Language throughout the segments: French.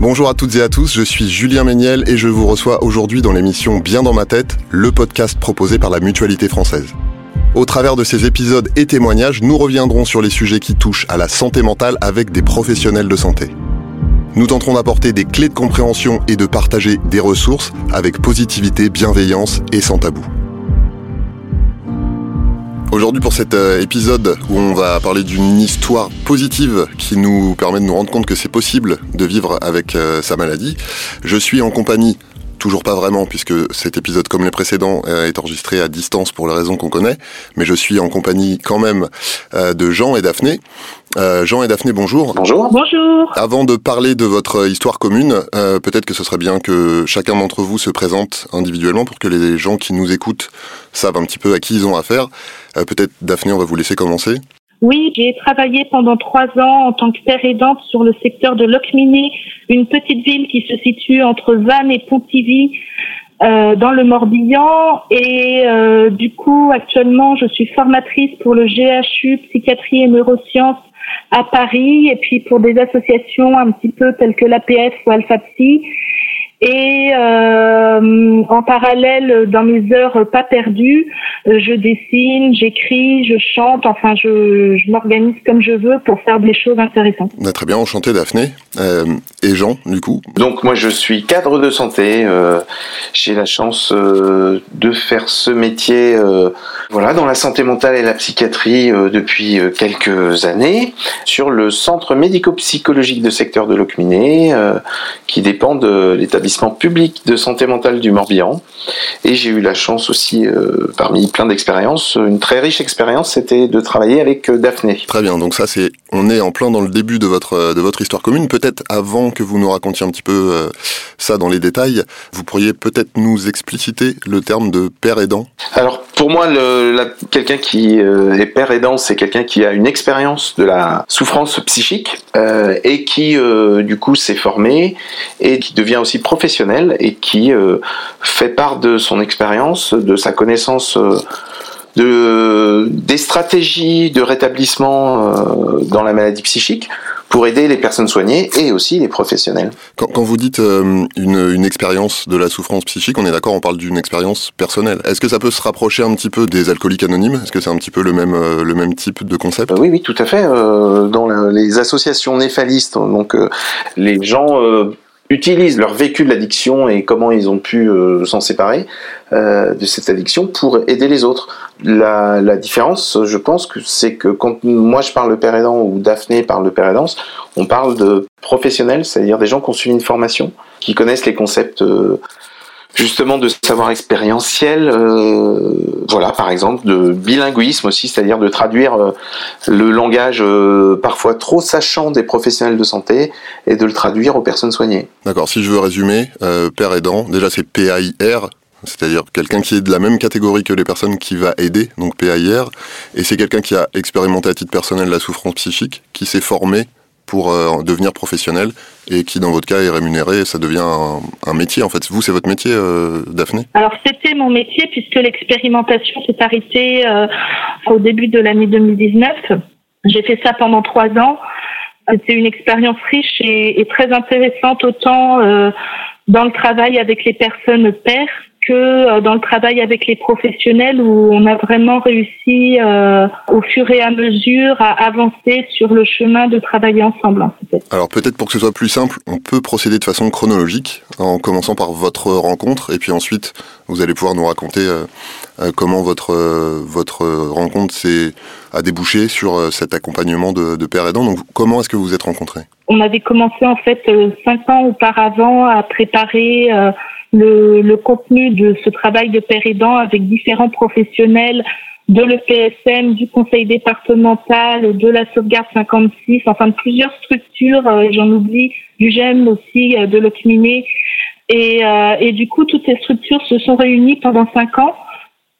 Bonjour à toutes et à tous, je suis Julien Méniel et je vous reçois aujourd'hui dans l'émission Bien dans ma tête, le podcast proposé par la Mutualité française. Au travers de ces épisodes et témoignages, nous reviendrons sur les sujets qui touchent à la santé mentale avec des professionnels de santé. Nous tenterons d'apporter des clés de compréhension et de partager des ressources avec positivité, bienveillance et sans tabou. Aujourd'hui pour cet euh, épisode où on va parler d'une histoire positive qui nous permet de nous rendre compte que c'est possible de vivre avec euh, sa maladie, je suis en compagnie Toujours pas vraiment, puisque cet épisode, comme les précédents, euh, est enregistré à distance pour les raisons qu'on connaît. Mais je suis en compagnie quand même de Jean et Daphné. Euh, Jean et Daphné, bonjour. Bonjour. Bonjour. Avant de parler de votre histoire commune, peut-être que ce serait bien que chacun d'entre vous se présente individuellement pour que les gens qui nous écoutent savent un petit peu à qui ils ont affaire. peut-être Daphné, on va vous laisser commencer. Oui, j'ai travaillé pendant trois ans en tant que père aidante sur le secteur de Locminé, une petite ville qui se situe entre Vannes et Pontivy, euh, dans le Morbihan. Et euh, du coup, actuellement, je suis formatrice pour le GHU Psychiatrie et Neurosciences à Paris, et puis pour des associations un petit peu telles que l'APF ou Alpha. Et euh, en parallèle, dans mes heures pas perdues, euh, je dessine, j'écris, je chante, enfin je, je m'organise comme je veux pour faire des choses intéressantes. Bah, très bien, enchanté Daphné. Euh, et Jean, du coup? Donc moi je suis cadre de santé. Euh, J'ai la chance euh, de faire ce métier euh, voilà, dans la santé mentale et la psychiatrie depuis quelques années sur le centre médico-psychologique de secteur de Locminé qui dépend de l'établissement public de santé mentale du Morbihan. Et j'ai eu la chance aussi, euh, parmi plein d'expériences, une très riche expérience, c'était de travailler avec euh, Daphné. Très bien, donc ça c'est, on est en plein dans le début de votre de votre histoire commune. Peut-être avant que vous nous racontiez un petit peu euh, ça dans les détails, vous pourriez peut-être nous expliciter le terme de père aidant? Alors pour moi, quelqu'un qui est père aidant, c'est quelqu'un qui a une expérience de la souffrance psychique et qui du coup s'est formé et qui devient aussi professionnel et qui euh, fait part de son expérience, de sa connaissance euh, de, des stratégies de rétablissement euh, dans la maladie psychique pour aider les personnes soignées et aussi les professionnels. Quand, vous dites une, une, expérience de la souffrance psychique, on est d'accord, on parle d'une expérience personnelle. Est-ce que ça peut se rapprocher un petit peu des alcooliques anonymes? Est-ce que c'est un petit peu le même, le même type de concept? Oui, oui, tout à fait. dans les associations néphalistes, donc les gens utilisent leur vécu de l'addiction et comment ils ont pu euh, s'en séparer euh, de cette addiction pour aider les autres. La, différence, je pense, que c'est que quand moi je parle de père aidant ou Daphné parle de père aidance, on parle de professionnels, c'est-à-dire des gens qui ont suivi une formation, qui connaissent les concepts euh, justement de savoir expérientiel, euh, voilà par exemple de bilinguisme aussi, c'est-à-dire de traduire euh, le langage euh, parfois trop sachant des professionnels de santé et de le traduire aux personnes soignées. D'accord, si je veux résumer, père aidant, déjà c'est PAIR, c'est-à-dire quelqu'un qui est de la même catégorie que les personnes qui va aider, donc PAIR, et c'est quelqu'un qui a expérimenté à titre personnel la souffrance psychique, qui s'est formé pour euh, devenir professionnel et qui, dans votre cas, est rémunéré. Ça devient un, métier. En fait, vous, c'est votre métier, euh, Daphné? Alors, c'était mon métier puisque l'expérimentation s'est arrêtée euh, au début de l'année 2019. J'ai fait ça pendant trois ans. C'était une expérience riche et, et, très intéressante, autant dans le travail avec les personnes pères que euh, dans le travail avec les professionnels où on a vraiment réussi euh, au fur et à mesure à avancer sur le chemin de travailler ensemble. Alors peut-être pour que ce soit plus simple, on peut procéder de façon chronologique en commençant par votre rencontre et puis ensuite vous allez pouvoir nous raconter euh, comment votre votre rencontre s'est a débouché sur cet accompagnement de, de père aidant. Donc comment est-ce que vous vous êtes rencontrés? On avait commencé en fait cinq ans auparavant à préparer le, le, contenu de ce travail de père aidant avec différents professionnels de l'EPSM, du conseil départemental, de la sauvegarde 56, enfin de plusieurs structures, euh, j'en oublie, du GEM aussi, euh, de l'OCMINE. Et, euh, et du coup, toutes ces structures se sont réunies pendant cinq ans.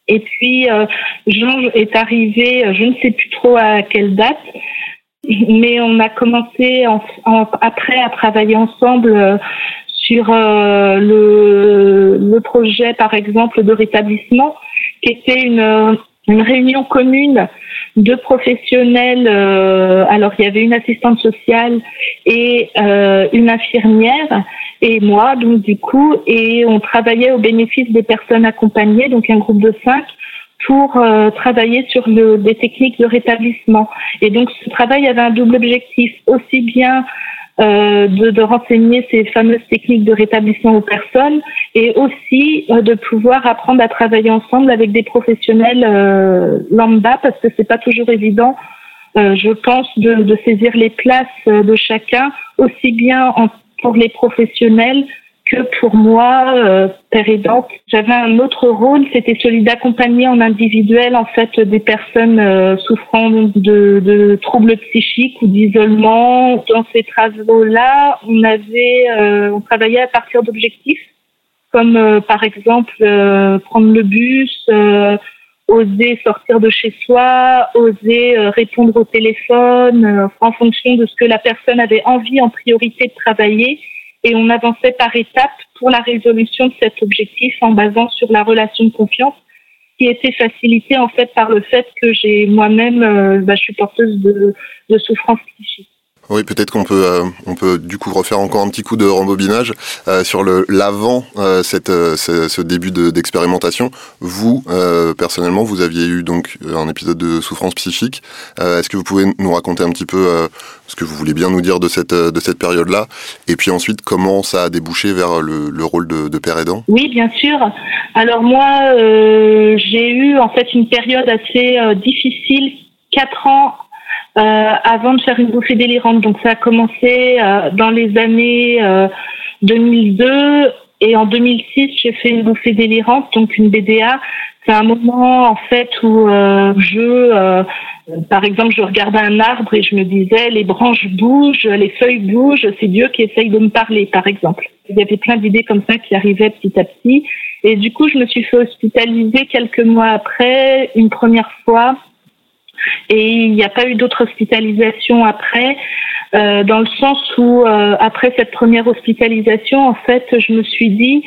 Et puis, Jean est arrivé, je ne sais plus trop à quelle date, mais on a commencé en, après à travailler ensemble sur euh, le, le, projet, par exemple, de rétablissement, qui était une, une réunion commune deux professionnels. alors il y avait une assistante sociale et une infirmière et moi, donc du coup, et on travaillait au bénéfice des personnes accompagnées, donc un groupe de cinq pour euh, travailler sur le, des techniques de rétablissement. Et donc ce travail avait un double objectif, aussi bien euh, de, de, renseigner ces fameuses techniques de rétablissement aux personnes et aussi euh, de pouvoir apprendre à travailler ensemble avec des professionnels euh, lambda parce que c'est pas toujours évident, euh, je pense, de, de, saisir les places de chacun aussi bien en, pour les professionnels que pour moi, euh, père aidante, j'avais un autre rôle, c'était celui d'accompagner en individuel en fait des personnes euh, souffrant de, de, troubles psychiques ou d'isolement. Dans ces travaux-là, on avait, euh, on travaillait à partir d'objectifs comme euh, par exemple prendre le bus, oser sortir de chez soi, oser répondre au téléphone en fonction de ce que la personne avait envie en priorité de travailler et on avançait par étapes pour la résolution de cet objectif en basant sur la relation de confiance qui était facilitée en fait par le fait que j'ai moi-même, euh, bah, je suis porteuse de, de souffrance psychique. Oui, peut-être qu'on peut, euh, on peut du coup refaire encore un petit coup de rembobinage euh, sur le l'avant euh, cette euh, ce, ce, début d'expérimentation. vous personnellement, vous aviez eu donc un épisode de souffrance psychique. Est-ce que vous pouvez nous raconter un petit peu ce que vous voulez bien nous dire de cette de cette période-là, et puis ensuite comment ça a débouché vers le, le rôle de, de, père aidant? Oui, bien sûr. Alors moi, j'ai eu en fait une période assez difficile, quatre ans euh, avant de faire une bouffée délirante. Donc ça a commencé euh, dans les années 2002 euh, et en 2006 j'ai fait une bouffée délirante, donc une BDA. C'est un moment en fait où je, par exemple, je regardais un arbre et je me disais les branches bougent, les feuilles bougent, c'est Dieu qui essaye de me parler, par exemple. Il y avait plein d'idées comme ça qui arrivaient petit à petit. Et du coup, je me suis fait hospitaliser quelques mois après, une première fois, et il n'y a pas eu d'autre hospitalisation après, euh, dans le sens où euh, après cette première hospitalisation, en fait, je me suis dit,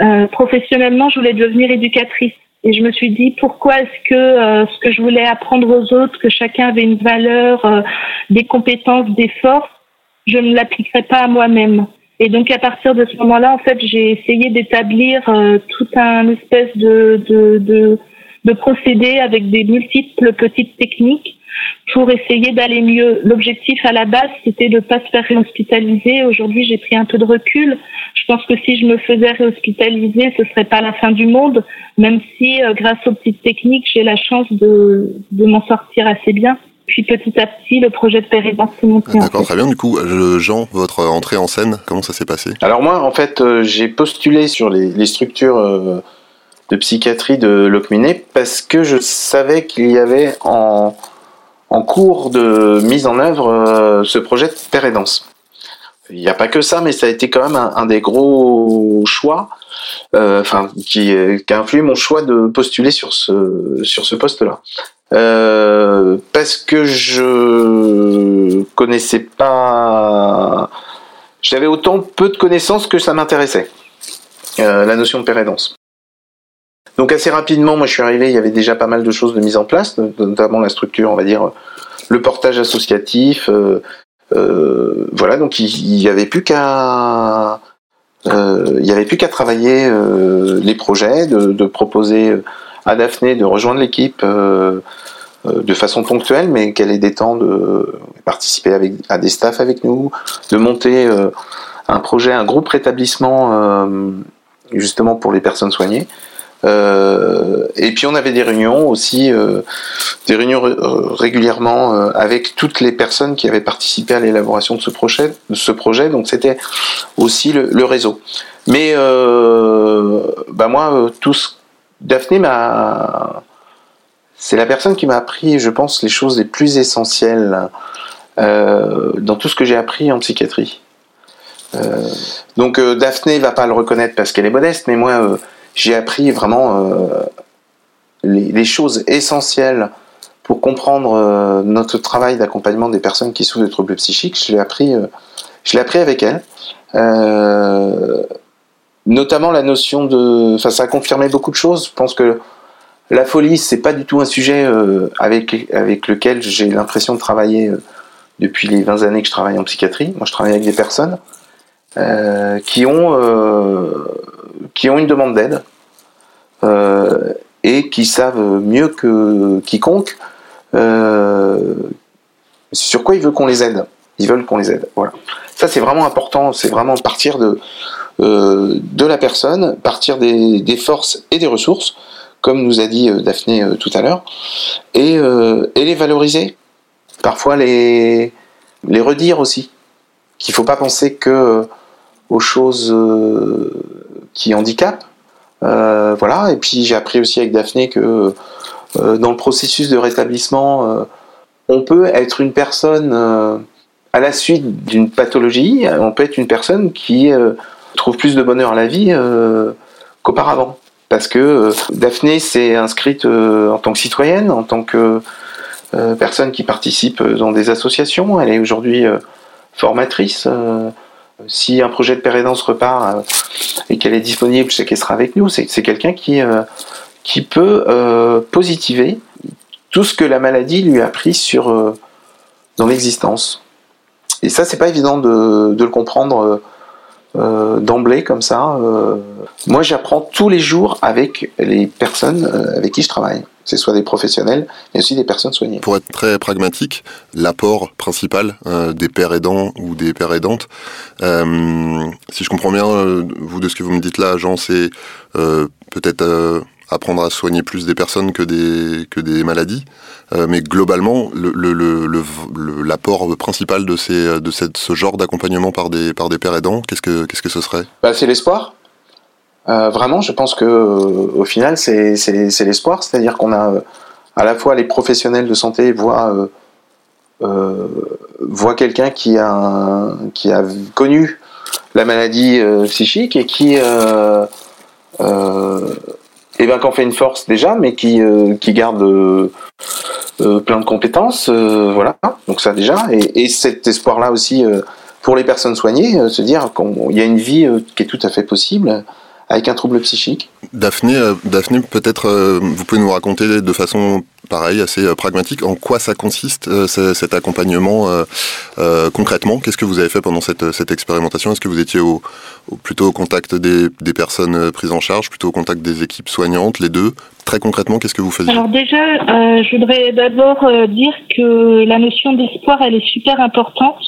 euh, professionnellement, je voulais devenir éducatrice. Et je me suis dit, pourquoi est-ce que euh, ce que je voulais apprendre aux autres, que chacun avait une valeur, euh, des compétences, des forces, je ne l'appliquerais pas à moi-même. Et donc à partir de ce moment-là, en fait, j'ai essayé d'établir euh, tout un espèce de, de, de de procéder avec des multiples petites techniques pour essayer d'aller mieux. L'objectif à la base, c'était de ne pas se faire réhospitaliser. Aujourd'hui, j'ai pris un peu de recul. Je pense que si je me faisais réhospitaliser, ce serait pas la fin du monde, même si, euh, grâce aux petites techniques, j'ai la chance de, de m'en sortir assez bien. Puis petit à petit, le projet de pérédance s'est monté. D'accord, très bien. Du coup, Jean, votre entrée en scène, comment ça s'est passé? Alors moi, en fait, euh, j'ai postulé sur les, les structures euh, de psychiatrie de Locminé parce que je savais qu'il y avait en, en cours de mise en œuvre euh, ce projet de Père Il n'y a pas que ça, mais ça a été quand même un, des gros choix, euh, enfin qui, qui, a influé mon choix de postuler sur ce sur ce poste-là. Euh, parce que je connaissais pas, j'avais autant peu de connaissances que ça m'intéressait euh, la notion de pérédance. Donc assez rapidement, moi je suis arrivé, il y avait déjà pas mal de choses de mise en place, notamment la structure, on va dire, le portage associatif. Euh, euh, voilà, donc il n'y avait plus qu'à euh, il y avait plus qu'à travailler euh, les projets, de, de, proposer à Daphné de rejoindre l'équipe euh, de façon ponctuelle, mais qu'elle ait des temps de participer avec, à des staffs avec nous, de monter un projet, un groupe rétablissement justement pour les personnes soignées. Euh, et puis on avait des réunions aussi, euh, des réunions régulièrement euh, avec toutes les personnes qui avaient participé à l'élaboration de ce projet. Donc c'était aussi le, réseau. Mais bah moi, tous, Daphné m'a, c'est la personne qui m'a appris, je pense, les choses les plus essentielles dans tout ce que j'ai appris en psychiatrie. donc Daphné va pas le reconnaître parce qu'elle est modeste, mais moi j'ai appris vraiment euh, les, choses essentielles pour comprendre euh, notre travail d'accompagnement des personnes qui souffrent de troubles psychiques. Je l'ai appris, euh, je l'ai appris avec elle. notamment la notion de, enfin, ça a confirmé beaucoup de choses. Je pense que La folie, c'est pas du tout un sujet avec, avec lequel j'ai l'impression de travailler depuis les 20 années que je travaille en psychiatrie. Moi, je travaille avec des personnes qui, ont, qui ont une demande d'aide et qui savent mieux que quiconque sur quoi ils veulent qu'on les aide. Ils veulent qu'on les aide. Voilà. Ça, c'est vraiment important. C'est vraiment partir de, de la personne, partir des, des forces et des ressources comme nous a dit euh, Daphné euh, tout à l'heure, euh, et, les valoriser. Parfois les, les redire aussi. Qu'il ne faut pas penser que aux choses qui handicapent. voilà. Et puis j'ai appris aussi avec Daphné que dans le processus de rétablissement, on peut être une personne à la suite d'une pathologie, on peut être une personne qui trouve plus de bonheur à la vie qu'auparavant parce que euh, Daphné s'est inscrite euh, en tant que citoyenne, en tant que euh, personne qui participe dans des associations. Elle est aujourd'hui formatrice. Si un projet de pérédance repart et qu'elle est disponible, sais qu'elle sera avec nous. C'est quelqu'un qui, qui peut positiver tout ce que la maladie lui a pris sur, dans l'existence. Et ça, c'est pas évident de, de le comprendre euh, d'emblée comme ça. Euh, moi, j'apprends tous les jours avec les personnes euh, avec qui je travaille. C'est soit des professionnels, mais aussi des personnes soignées. Pour être très pragmatique, l'apport principal des pères aidants ou des pères aidantes, si je comprends bien, vous de ce que vous me dites là, Jean, c'est peut-être apprendre à soigner plus des personnes que des, que des maladies. Euh, mais globalement, l'apport le, le, principal de, ces, de cette, ce genre d'accompagnement par des, par des pères aidants, qu'est-ce que, qu'est-ce que ce serait? Bah, C'est l'espoir. Euh, vraiment, je pense que au final, c'est, l'espoir. C'est-à-dire qu'on a à la fois les professionnels de santé voient, euh, voient quelqu'un qui a, qui a connu la maladie psychique et qui eh ben qu'on fait une force déjà, mais qui, euh, qui garde euh, euh, plein de compétences, voilà. Donc ça déjà, et cet espoir-là aussi pour les personnes soignées, se dire qu'il y a une vie qui est tout à fait possible avec un trouble psychique. Daphné, Daphné peut-être vous pouvez nous raconter de façon pareil, assez euh, pragmatique. En quoi ça consiste euh, cet accompagnement euh, concrètement? Qu'est-ce que vous avez fait pendant cette, cette expérimentation? Est-ce que vous étiez au, plutôt au contact des, des, personnes prises en charge, plutôt au contact des équipes soignantes, les deux? Très concrètement, qu'est-ce que vous faisiez? Alors déjà, je voudrais d'abord dire que la notion d'espoir, elle est super importante,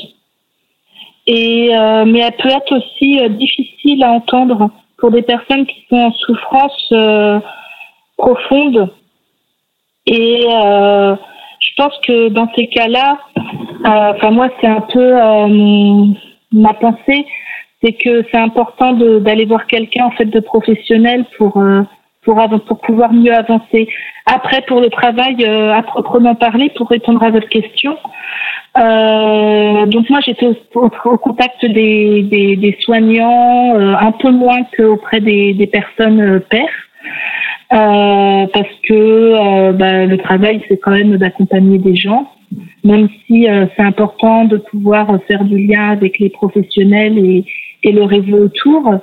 et, mais elle peut être aussi difficile à entendre pour des personnes qui sont en souffrance profonde et euh, je pense que dans ces cas-là, euh, enfin moi c'est un peu euh, ma pensée, c'est que c'est important d'aller voir quelqu'un en fait de professionnel pour pour, pour pouvoir mieux avancer. Après, pour le travail à proprement parler, pour répondre à votre question, euh, donc moi j'étais au, contact des, des, des soignants, un peu moins qu'auprès des, des personnes pères. Euh, parce que euh, bah, le travail, c'est quand même d'accompagner des gens, même si euh, c'est important de pouvoir faire du lien avec les professionnels et, et le réseau autour.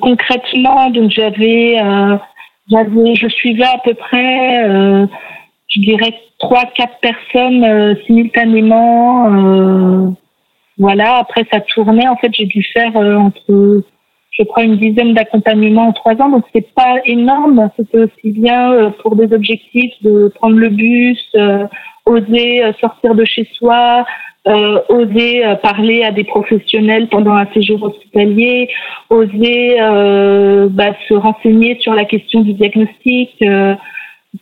concrètement, donc j'avais, j'avais, je suivais à peu près, je dirais trois, quatre personnes simultanément. voilà. Après, ça tournait. En fait, j'ai dû faire entre je crois, une dizaine d'accompagnements en trois ans. Donc, c'est pas énorme. C'était aussi bien euh, pour des objectifs de prendre le bus, euh, oser euh, sortir de chez soi, oser parler à des professionnels pendant un séjour hospitalier, oser bah, se renseigner sur la question du diagnostic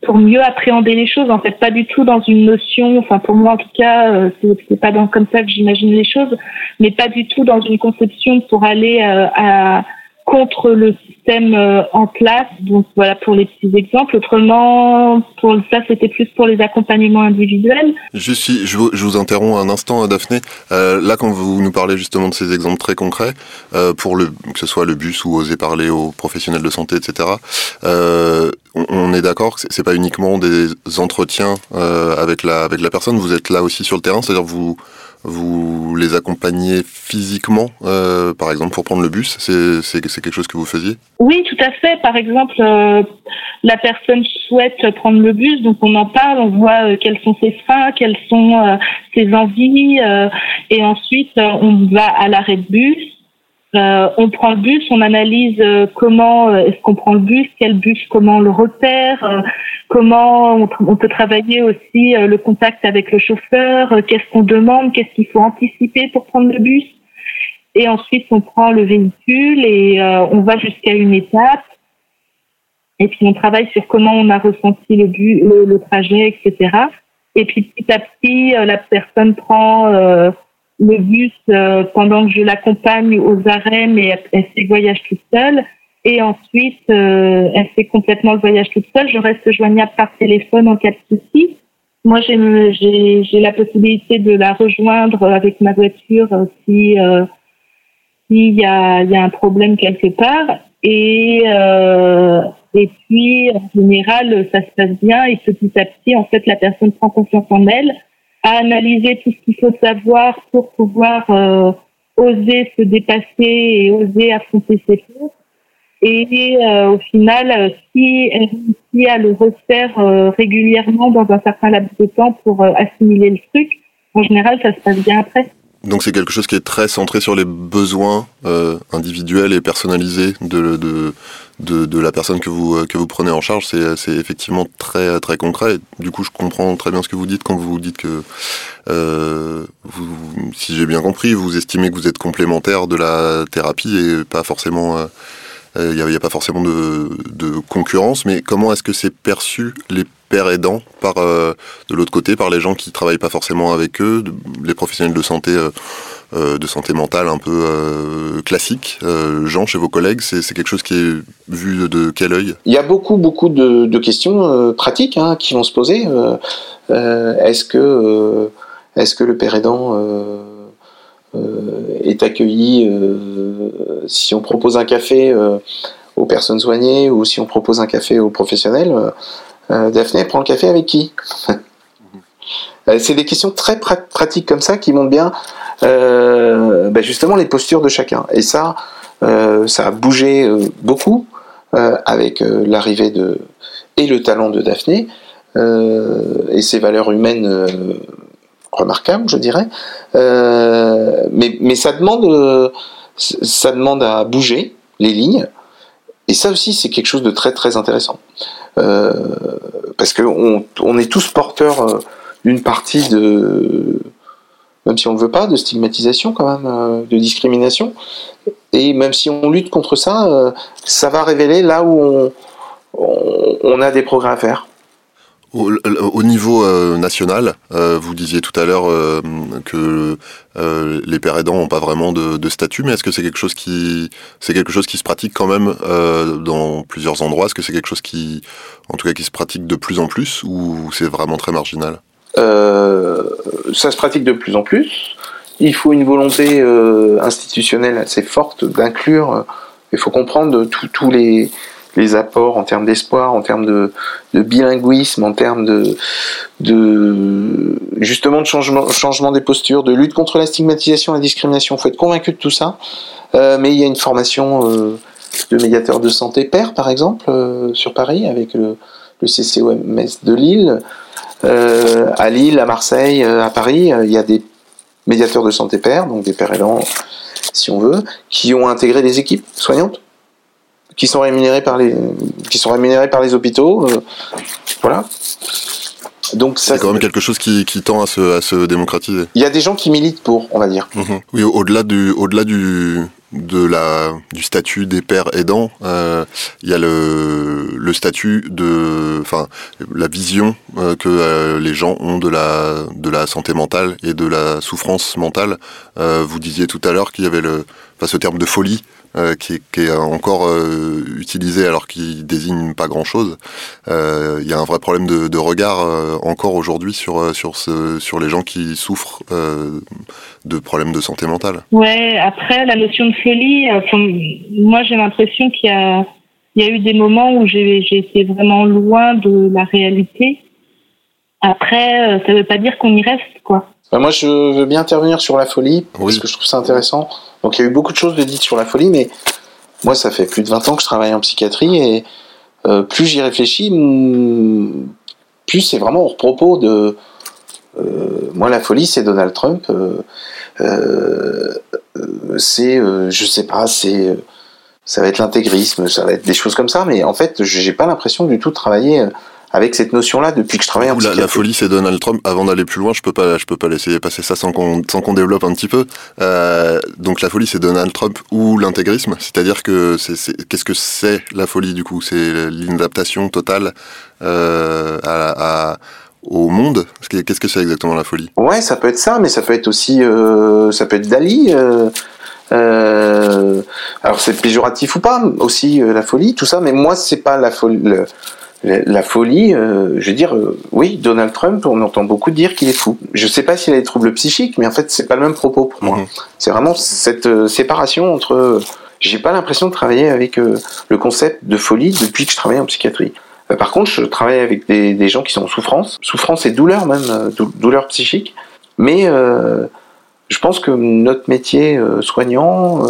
pour mieux appréhender les choses. En fait, pas du tout dans une notion, enfin pour moi en tout cas, euh, c'est pas comme ça que j'imagine les choses, mais pas du tout dans une conception pour aller euh, à, contre le système euh, en place. Donc voilà pour les petits exemples. Autrement, pour ça, c'était plus pour les accompagnements individuels. Juste, je vous, je vous interromps un instant, Daphné. Euh, là, quand vous nous parlez justement de ces exemples très concrets, euh, pour le que ce soit le bus ou oser parler aux professionnels de santé, etc. Euh, on, est d'accord que c'est pas uniquement des entretiens euh, avec la avec la personne. Vous êtes là aussi sur le terrain, c'est-à-dire vous vous les accompagnez physiquement, euh, par exemple pour prendre le bus C'est quelque chose que vous faisiez? Oui, tout à fait. Par exemple, euh, la personne souhaite prendre le bus, donc on en parle, on voit euh, quels sont ses freins, quelles sont ses envies, et ensuite on va à l'arrêt de bus euh, on prend le bus, on analyse euh, comment euh, est-ce qu'on prend le bus, quel bus, comment on le repère, comment on, peut travailler aussi le contact avec le chauffeur, qu'est-ce qu'on demande, qu'est-ce qu'il faut anticiper pour prendre le bus. Et ensuite, on prend le véhicule et on va jusqu'à une étape. Et puis, on travaille sur comment on a ressenti le, bus, le, trajet, etc. Et puis, petit à petit, la personne prend le bus euh, pendant que je l'accompagne aux arrêts, mais elle, fait le voyage toute seule. Et ensuite, euh, elle fait complètement le voyage toute seule. Je reste joignable par téléphone en cas de souci. Moi, j'ai la possibilité de la rejoindre avec ma voiture si euh, s'il y a, y a un problème quelque part. Et euh, et puis, en général, ça se passe bien. Et petit à petit, en fait, la personne prend confiance en elle à analyser tout ce qu'il faut savoir pour pouvoir euh, oser se dépasser et oser affronter ses peurs. Et euh, au final, euh, si elle réussit à le refaire régulièrement dans un certain laps de temps pour assimiler le truc, en général, ça se passe bien après. Donc c'est quelque chose qui est très centré sur les besoins individuels et personnalisés de, de, la personne que vous, que vous prenez en charge. C'est effectivement très, très concret. Du coup, je comprends très bien ce que vous dites quand vous dites que, euh, si j'ai bien compris, vous estimez que vous êtes complémentaire de la thérapie et pas forcément... Euh, il n'y a, pas forcément de, de concurrence, mais comment est-ce que c'est perçu les pères aidants par euh, de l'autre côté par les gens qui travaillent pas forcément avec eux, les professionnels de santé euh, euh, de santé mentale un peu classique. Jean, chez vos collègues, c'est quelque chose qui est vu de, quel œil? Il y a beaucoup beaucoup de, questions pratiques hein, qui vont se poser. est-ce que le père aidant est accueilli si on propose un café aux personnes soignées ou si on propose un café aux professionnels euh, Daphné prend le café avec qui? euh, C'est des questions très pratiques comme ça qui montrent bien euh, ben justement les postures de chacun. Et ça, ça a bougé beaucoup avec l'arrivée de et le talent de Daphné et ses valeurs humaines remarquables, je dirais. mais, mais ça demande ça demande à bouger les lignes. Et ça aussi, c'est quelque chose de très très intéressant. Euh, parce qu'on on est tous porteurs euh, d'une partie de, même si on ne veut pas, de stigmatisation quand même, euh, de discrimination. Et même si on lutte contre ça, ça va révéler là où on, on a des progrès à faire. Au, niveau euh, national, euh, vous disiez tout à l'heure euh, que les pères aidants n'ont pas vraiment de, statut, mais est-ce que c'est quelque chose qui c'est quelque chose qui se pratique quand même dans plusieurs endroits? Est-ce que c'est quelque chose qui, en tout cas, qui se pratique de plus en plus, ou c'est vraiment très marginal? Ça se pratique de plus en plus. Il faut une volonté institutionnelle assez forte d'inclure. Il faut comprendre tous les les apports en termes d'espoir, en termes de, bilinguisme, en termes de, de justement de changement, changement des postures, de lutte contre la stigmatisation, la discrimination. Il faut être convaincu de tout ça. Euh, mais il y a une formation euh, de médiateur de santé père, par exemple, euh, sur Paris, avec le, le CCOMS de Lille. À Lille, à Marseille, à Paris, il y a des médiateurs de santé père, donc des pères aidants, si on veut, qui ont intégré des équipes soignantes qui sont rémunérés par les, qui sont par les hôpitaux. Euh, voilà. Donc c'est quand même quelque chose qui, qui tend à se, à se, démocratiser. Il y a des gens qui militent pour, on va dire. Mhm. Oui, au-delà du, au-delà du, de la, du statut des pères aidants, euh, il y a le, le statut de, enfin, la vision euh, que euh, les gens ont de la, de la santé mentale et de la souffrance mentale. Vous disiez tout à l'heure qu'il y avait le, enfin, ce terme de folie euh, qui, est encore euh, utilisé alors qu'il désigne pas grand-chose. Euh, il y a un vrai problème de, regard encore aujourd'hui sur sur ce, sur les gens qui souffrent de problèmes de santé mentale. Ouais. Après la notion de folie, moi j'ai l'impression qu'il y a il y a eu des moments où j'ai été vraiment loin de la réalité. Après, ça ne veut pas dire qu'on y reste, quoi. Bah, moi, je veux bien intervenir sur la folie, parce que je trouve ça intéressant. Donc, il y a eu beaucoup de choses de dites sur la folie, mais moi, ça fait plus de 20 ans que je travaille en psychiatrie, et euh, plus j'y réfléchis, plus c'est vraiment hors propos de... Euh, moi, la folie, c'est Donald Trump. Euh, c'est, je sais pas, c'est... ça va être l'intégrisme, ça va être des choses comme ça, mais en fait, j'ai pas l'impression du tout de travailler avec cette notion-là depuis que je travaille en la, la folie, c'est Donald Trump. Avant d'aller plus loin, je peux pas, je peux pas laisser passer ça sans qu'on, sans qu'on développe un petit peu. Euh, donc la folie, c'est Donald Trump ou l'intégrisme. C'est-à-dire que c'est, qu'est-ce que c'est la folie du coup? C'est l'inadaptation totale euh, à, au monde? Qu'est-ce que c'est exactement la folie? Ouais, ça peut être ça, mais ça peut être aussi, euh, ça peut être Dali. Euh, euh, alors c'est péjoratif ou pas aussi la folie, tout ça, mais moi c'est pas la folie la folie, euh, je veux dire, euh, oui, Donald Trump, on entend beaucoup dire qu'il est fou. Je ne sais pas s'il a des troubles psychiques, mais en fait, c'est pas le même propos pour moi. Mhm. C'est vraiment cette euh, séparation entre. J'ai pas l'impression de travailler avec le concept de folie depuis que je travaille en psychiatrie. par contre, je travaille avec des, gens qui sont en souffrance, souffrance et douleur même, douleur psychique. Mais je pense que notre métier soignant,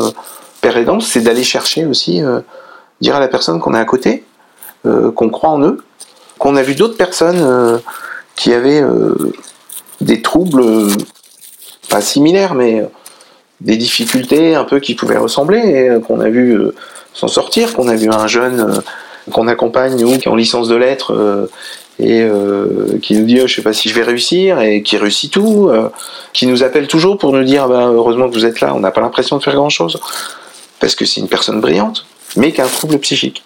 père aidant, c'est d'aller chercher aussi, dire à la personne qu'on est à côté, qu'on croit en eux, qu'on a vu d'autres personnes euh, qui avaient euh, des troubles pas similaires, mais des difficultés un peu qui pouvaient ressembler, qu'on a vu s'en sortir, qu'on a vu un jeune qu'on accompagne, nous, qui est en licence de lettres, et qui nous dit oh, je sais pas si je vais réussir et qui réussit tout, qui nous appelle toujours pour nous dire bah, heureusement que vous êtes là, on n'a pas l'impression de faire grand chose parce que c'est une personne brillante, mais qui a un trouble psychique.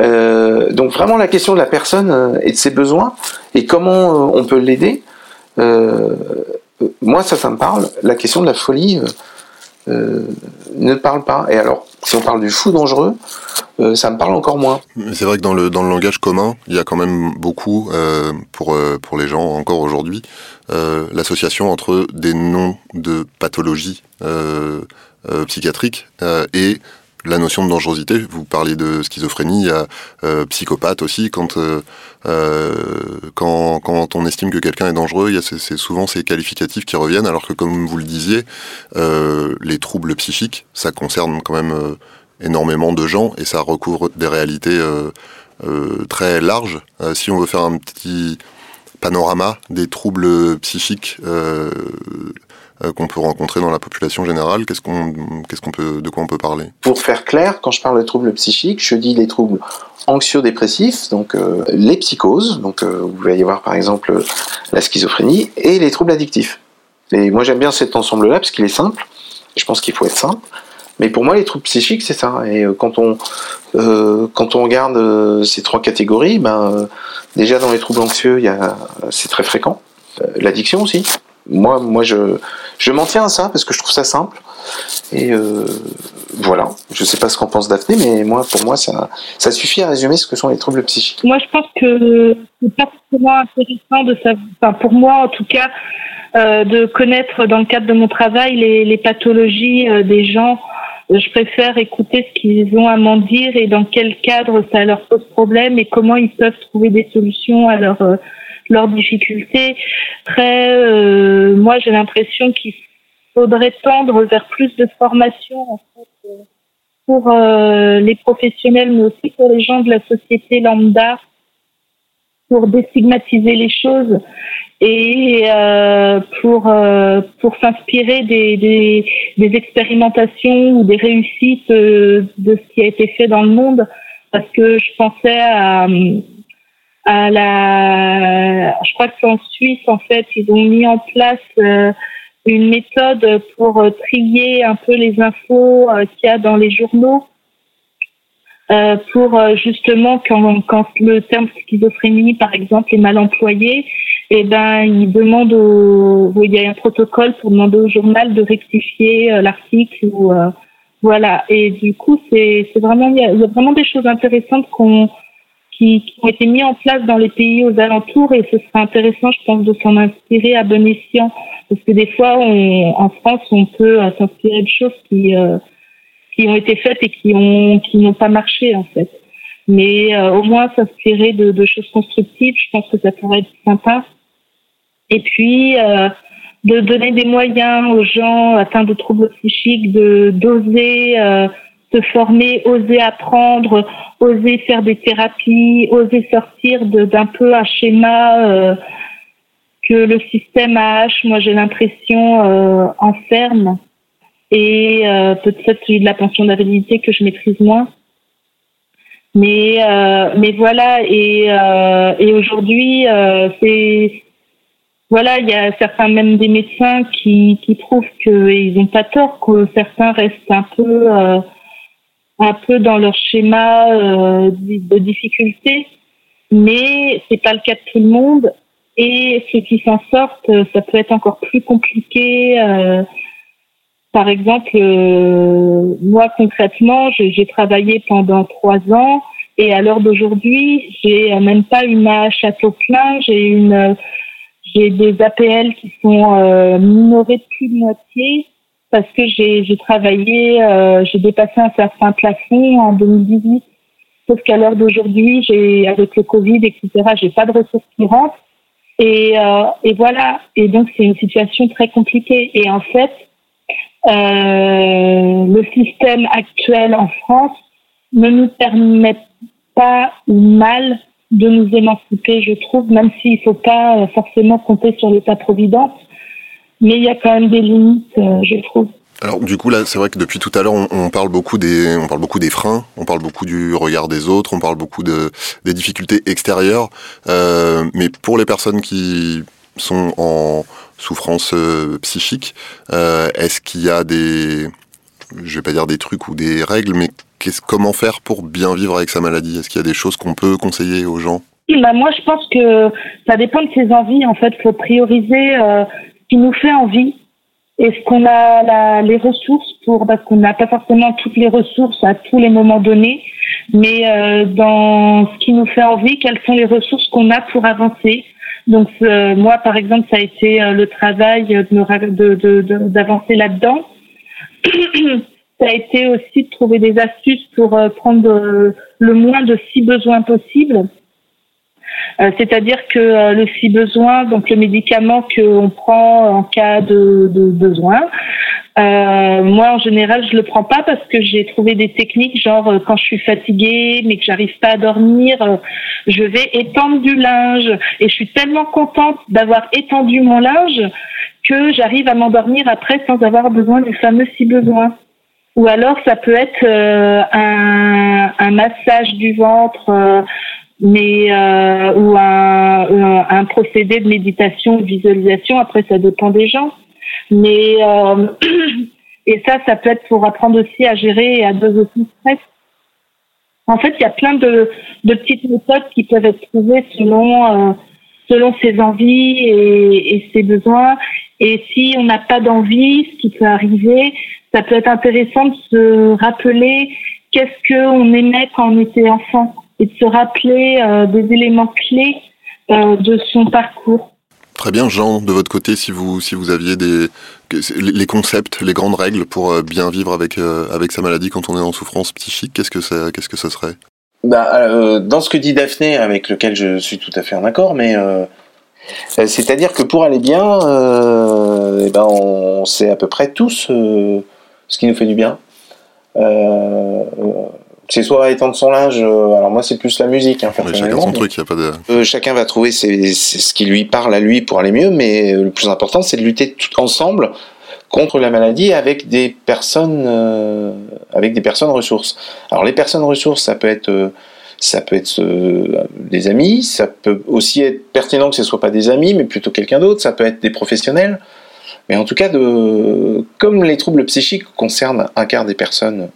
Euh, donc vraiment la question de la personne euh, et de ses besoins et comment euh, on peut l'aider. moi ça, ça me parle. La question de la folie ne parle pas. Et alors, si on parle du fou dangereux, ça me parle encore moins. C'est vrai que dans le, dans le langage commun, il y a quand même beaucoup, pour, pour les gens encore aujourd'hui, l'association entre des noms de pathologies psychiatriques et la notion de dangerosité. Vous parliez de schizophrénie, il y a euh, psychopathe aussi. Quand, euh, euh, quand, quand on estime que quelqu'un est dangereux, il y a c'est souvent ces qualificatifs qui reviennent, alors que comme vous le disiez, les troubles psychiques, ça concerne quand même énormément de gens et ça recouvre des réalités très larges. si on veut faire un petit panorama des troubles psychiques euh, qu'on peut rencontrer dans la population générale Qu'est-ce qu'on, qu'est-ce qu'on peut, de quoi on peut parler? Pour faire clair, quand je parle de troubles psychiques, je dis les troubles anxio-dépressifs, donc euh, les psychoses, donc euh, vous allez voir par exemple la schizophrénie, et les troubles addictifs. Et moi j'aime bien cet ensemble-là parce qu'il est simple. Je pense qu'il faut être simple. Mais pour moi, les troubles psychiques, c'est ça. Et quand on quand on regarde ces trois catégories, ben déjà dans les troubles anxieux, c'est très fréquent. L'addiction aussi moi, moi je, je m'en tiens à ça parce que je trouve ça simple. Et euh, voilà, je sais pas ce qu'en pense Daphné, mais moi, pour moi, ça, ça suffit à résumer ce que sont les troubles psychiques. Moi, je pense que c'est pas forcément intéressant de savoir, enfin, pour moi en tout cas, euh, de connaître dans le cadre de mon travail les, les pathologies euh, des gens. Je préfère écouter ce qu'ils ont à m'en dire et dans quel cadre ça leur pose problème et comment ils peuvent trouver des solutions à leur leurs difficultés. Après, euh, moi, j'ai l'impression qu'il faudrait tendre vers plus de formation en fait, euh, pour euh, les professionnels, mais aussi pour les gens de la société lambda, pour déstigmatiser les choses et euh, pour euh, pour s'inspirer des, des, des, expérimentations ou des réussites de ce qui a été fait dans le monde parce que je pensais à à la, je crois que c'est en Suisse en fait, ils ont mis en place euh, une méthode pour euh, trier un peu les infos euh, qu'il y a dans les journaux. pour justement quand, quand le terme schizophrénie par exemple est mal employé, eh ben ils demandent au, il y a un protocole pour demander au journal de rectifier l'article ou voilà. Et du coup c'est c'est vraiment il il y a vraiment des choses intéressantes qu'on qui, qui, ont été mis en place dans les pays aux alentours et ce serait intéressant, je pense, de s'en inspirer à bon escient. Parce que des fois, on, en France, on peut euh, s'inspirer de choses qui, euh, qui ont été faites et qui ont qui n'ont pas marché en fait. Mais euh, au moins s'inspirer de, de, choses constructives, je pense que ça pourrait être sympa. Et puis, de donner des moyens aux gens atteints de troubles psychiques de d'oser euh, se former, oser apprendre, oser faire des thérapies, oser sortir d'un peu un schéma euh, que le système AH, moi j'ai l'impression, euh, enferme. Et euh, peut-être celui de la pension d'invalidité que je maîtrise moins. Mais euh, mais voilà et euh, et aujourd'hui c'est voilà il y a certains même des médecins qui qui prouvent qu'ils n'ont pas tort que certains restent un peu un peu dans leur schéma de difficulté mais c'est pas le cas de tout le monde. Et ceux qui s'en sortent ça peut être encore plus compliqué par exemple, euh, moi concrètement, j'ai travaillé pendant trois ans et à l'heure d'aujourd'hui, j'ai même pas une AH à taux plein, j'ai une, j'ai des APL qui sont euh, minorés de plus de moitié parce que j'ai travaillé, euh, j'ai dépassé un certain plafond en 2018. Sauf qu'à l'heure d'aujourd'hui, j'ai avec le Covid, etc., j'ai pas de ressources qui rentrent. Et, euh, et voilà. Et donc c'est une situation très compliquée. Et en fait, euh, le système actuel en France ne nous permet pas ou mal de nous émanciper, je trouve, même s'il faut pas euh, forcément compter sur l'État-providence. Mais il y a quand même des limites, euh, je trouve. Alors du coup là, c'est vrai que depuis tout à l'heure, on, parle beaucoup des, on parle beaucoup des freins, on parle beaucoup du regard des autres, on parle beaucoup de, des difficultés extérieures. Euh, mais pour les personnes qui sont en, souffrance euh, psychique. Euh, est-ce qu'il y a des, je vais pas dire des trucs ou des règles, mais comment faire pour bien vivre avec sa maladie? Est-ce qu'il y a des choses qu'on peut conseiller aux gens? Bah moi, je pense que ça dépend de ses envies. En fait, faut prioriser euh, qui nous fait envie. Est-ce qu'on a la, les ressources pour parce qu'on n'a pas forcément toutes les ressources à tous les moments donnés, mais euh, dans ce qui nous fait envie, quelles sont les ressources qu'on a pour avancer donc euh, moi, par exemple, ça a été euh, le travail de d'avancer de, là-dedans. ça a été aussi de trouver des astuces pour euh, prendre le moins de si besoins possible. C'est-à-dire que le si besoin, donc le médicament qu'on prend en cas de, de besoin, euh, moi, en général, je le prends pas parce que j'ai trouvé des techniques, genre euh, quand je suis fatiguée, mais que j'arrive pas à dormir, euh, je vais étendre du linge. Et je suis tellement contente d'avoir étendu mon linge que j'arrive à m'endormir après sans avoir besoin du fameux si besoin. Ou alors, ça peut être un, massage du ventre. Mais ou un, un, procédé de méditation visualisation. Après, ça dépend des gens. Mais euh, et ça, ça peut être pour apprendre aussi à gérer et à doser son stress. En fait, il y a plein de, de petites méthodes qui peuvent être trouvées selon euh, selon ses envies et, et, ses besoins. Et si on n'a pas d'envie, ce qui peut arriver, ça peut être intéressant de se rappeler qu'est-ce qu'on aimait quand on était enfant et de se rappeler euh, des éléments clés euh, de son parcours. Très bien, Jean, de votre côté, si vous, si vous aviez des, les concepts, les grandes règles pour euh, bien vivre avec, euh, avec sa maladie quand on est en souffrance psychique, qu'est-ce que ça, qu'est-ce que ça serait? Bah, euh, Dans ce que dit Daphné, avec lequel je suis tout à fait en accord, mais c'est-à-dire que pour aller bien, eh ben on sait à peu près tous ce qui nous fait du bien c'est soit étendre son linge. Euh, alors moi, c'est plus la musique. Hein, chacun son truc, y a pas de. Euh, chacun va trouver ce qui lui parle à lui pour aller mieux, mais euh, le plus important, c'est de lutter tout ensemble contre la maladie avec des personnes, avec des personnes ressources. Alors les personnes ressources, ça peut être ça peut être des amis, ça peut aussi être pertinent que ce soit pas des amis, mais plutôt quelqu'un d'autre. Ça peut être des professionnels. Mais en tout cas, de, comme les troubles psychiques concernent un quart des personnes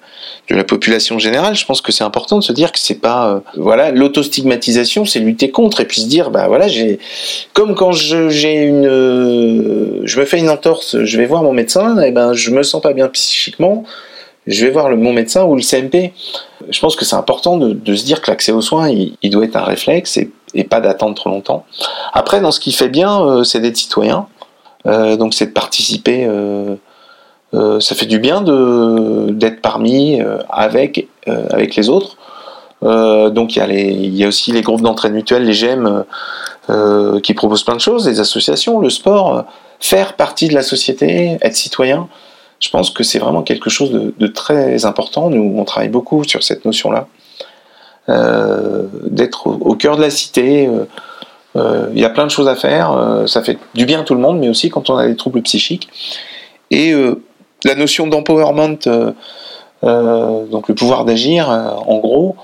de la population générale, je pense que c'est important de se dire que c'est pas, euh, voilà, l'autostigmatisation, c'est lutter contre et puis se dire, bah voilà, j'ai, comme quand j'ai une, euh, je me fais une entorse, je vais voir mon médecin, et ben je me sens pas bien psychiquement, je vais voir le, mon médecin ou le CMP. Je pense que c'est important de, de, se dire que l'accès aux soins, il, il, doit être un réflexe et, et pas d'attendre trop longtemps. Après, dans ce qui fait bien, euh, c'est d'être citoyen. Euh, donc c'est de participer. Euh, euh, ça fait du bien de d'être parmi avec avec les autres. donc il y, a y a aussi les groupes d'entraide mutuelle, les GEM, qui proposent plein de choses, les associations, le sport. faire partie de la société, être citoyen, je pense que c'est vraiment quelque chose de, très important. Nous, on travaille beaucoup sur cette notion-là, d'être au, cœur de la cité. Il y a plein de choses à faire. ça fait du bien à tout le monde, mais aussi quand on a des troubles psychiques. Et la notion d'empowerment, donc le pouvoir d'agir, en gros,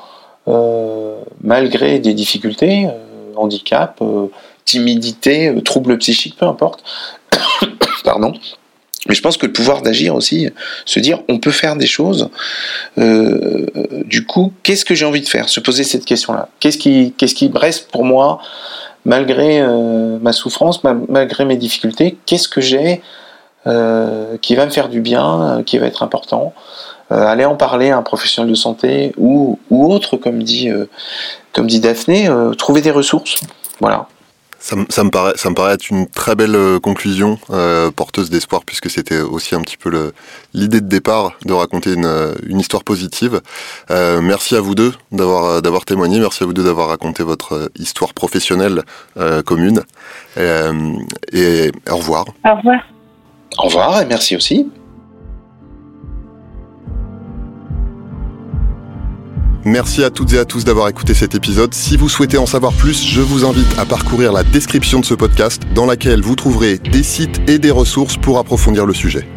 malgré des difficultés, handicap, timidité, troubles psychiques, peu importe. Pardon. Mais je pense que le pouvoir d'agir aussi, se dire on peut faire des choses. Euh, du coup, qu'est-ce que j'ai envie de faire? Se poser cette question-là. Qu'est-ce qui, qu'est-ce qui reste pour moi malgré euh, ma souffrance, malgré mes difficultés Qu'est-ce que j'ai euh, qui va me faire du bien, qui va être important Aller en parler à un professionnel de santé ou, ou autre, comme dit, comme dit Daphné, trouver des ressources. Voilà. Ça, me paraît, ça me paraît être une très belle euh, conclusion, euh, porteuse d'espoir, puisque c'était aussi un petit peu l'idée de départ de raconter une, euh, une histoire positive. Euh, merci à vous deux d'avoir d'avoir témoigné, merci à vous deux d'avoir raconté votre histoire professionnelle euh, commune. et au revoir. Au revoir. Au revoir et merci aussi. Merci à toutes et à tous d'avoir écouté cet épisode. Si vous souhaitez en savoir plus, je vous invite à parcourir la description de ce podcast dans laquelle vous trouverez des sites et des ressources pour approfondir le sujet.